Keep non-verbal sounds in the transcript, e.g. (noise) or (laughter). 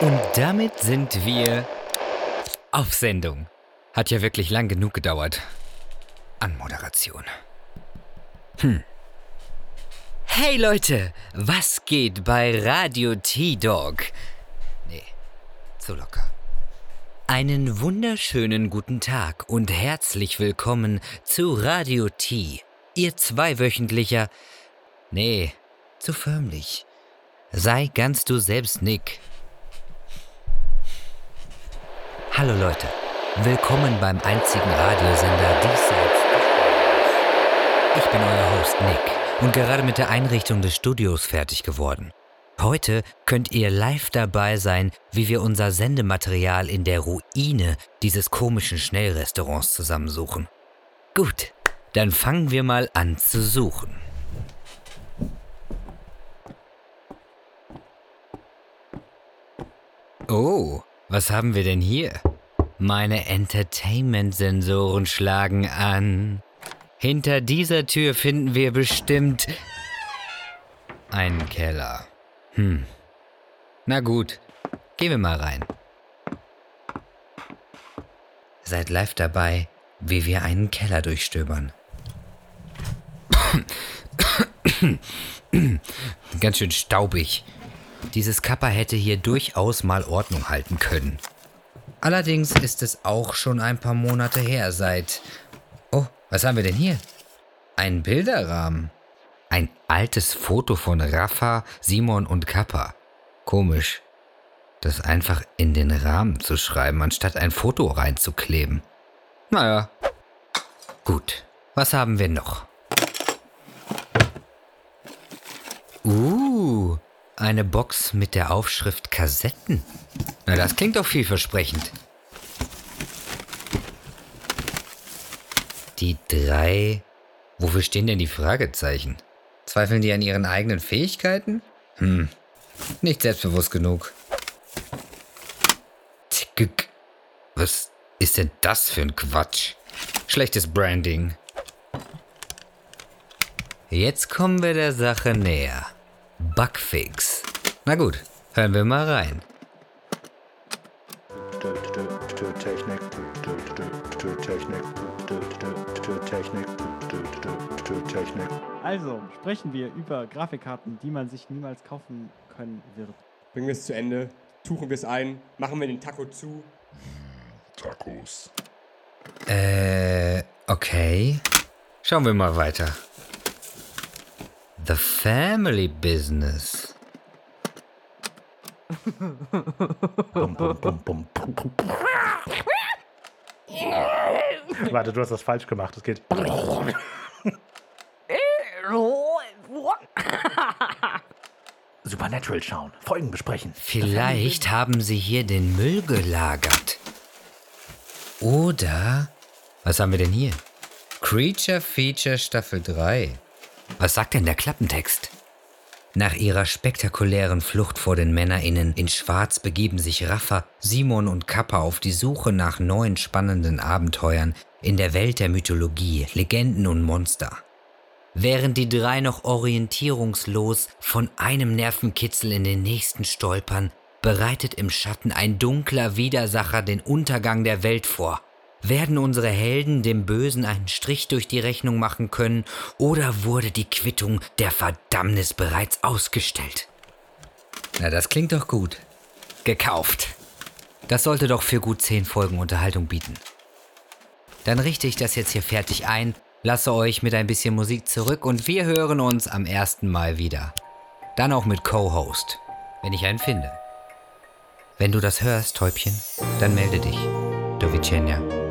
Und damit sind wir auf Sendung. Hat ja wirklich lang genug gedauert. Anmoderation. Hm. Hey Leute, was geht bei Radio T-Dog? Nee, zu locker. Einen wunderschönen guten Tag und herzlich willkommen zu Radio T, Ihr zweiwöchentlicher. Nee, zu förmlich. Sei ganz du selbst, Nick. Hallo Leute, willkommen beim einzigen Radiosender diesseits. Ich bin euer Host Nick und gerade mit der Einrichtung des Studios fertig geworden. Heute könnt ihr live dabei sein, wie wir unser Sendematerial in der Ruine dieses komischen Schnellrestaurants zusammensuchen. Gut, dann fangen wir mal an zu suchen. Oh, was haben wir denn hier? Meine Entertainment-Sensoren schlagen an. Hinter dieser Tür finden wir bestimmt einen Keller. Hm. Na gut, gehen wir mal rein. Seid live dabei, wie wir einen Keller durchstöbern. Ganz schön staubig. Dieses Kappa hätte hier durchaus mal Ordnung halten können. Allerdings ist es auch schon ein paar Monate her seit... Oh, was haben wir denn hier? Ein Bilderrahmen. Ein altes Foto von Rafa, Simon und Kappa. Komisch, das einfach in den Rahmen zu schreiben, anstatt ein Foto reinzukleben. Naja. Gut, was haben wir noch? Uh, eine Box mit der Aufschrift Kassetten. Na, das klingt doch vielversprechend. Die drei. Wofür stehen denn die Fragezeichen? Zweifeln die an ihren eigenen Fähigkeiten? Hm, nicht selbstbewusst genug. Tick. Was ist denn das für ein Quatsch? Schlechtes Branding. Jetzt kommen wir der Sache näher. Bugfix. Na gut, hören wir mal rein. Technik, Technik, Technik, Technik. Also sprechen wir über Grafikkarten, die man sich niemals kaufen können wird. Bringen wir es zu Ende, tuchen wir es ein, machen wir den Taco zu. Tacos. Äh, okay. Schauen wir mal weiter. The Family Business. (laughs) Warte, du hast das falsch gemacht. Das geht. (laughs) Supernatural schauen, Folgen besprechen. Vielleicht haben sie hier den Müll gelagert. Oder. Was haben wir denn hier? Creature Feature Staffel 3. Was sagt denn der Klappentext? Nach ihrer spektakulären Flucht vor den MännerInnen in Schwarz begeben sich Raffa, Simon und Kappa auf die Suche nach neuen spannenden Abenteuern in der Welt der Mythologie, Legenden und Monster. Während die drei noch orientierungslos von einem Nervenkitzel in den nächsten stolpern, bereitet im Schatten ein dunkler Widersacher den Untergang der Welt vor. Werden unsere Helden dem Bösen einen Strich durch die Rechnung machen können oder wurde die Quittung der Verdammnis bereits ausgestellt? Na, das klingt doch gut. Gekauft. Das sollte doch für gut zehn Folgen Unterhaltung bieten. Dann richte ich das jetzt hier fertig ein, lasse euch mit ein bisschen Musik zurück und wir hören uns am ersten Mal wieder. Dann auch mit Co-Host, wenn ich einen finde. Wenn du das hörst, Täubchen, dann melde dich. Dovicenia.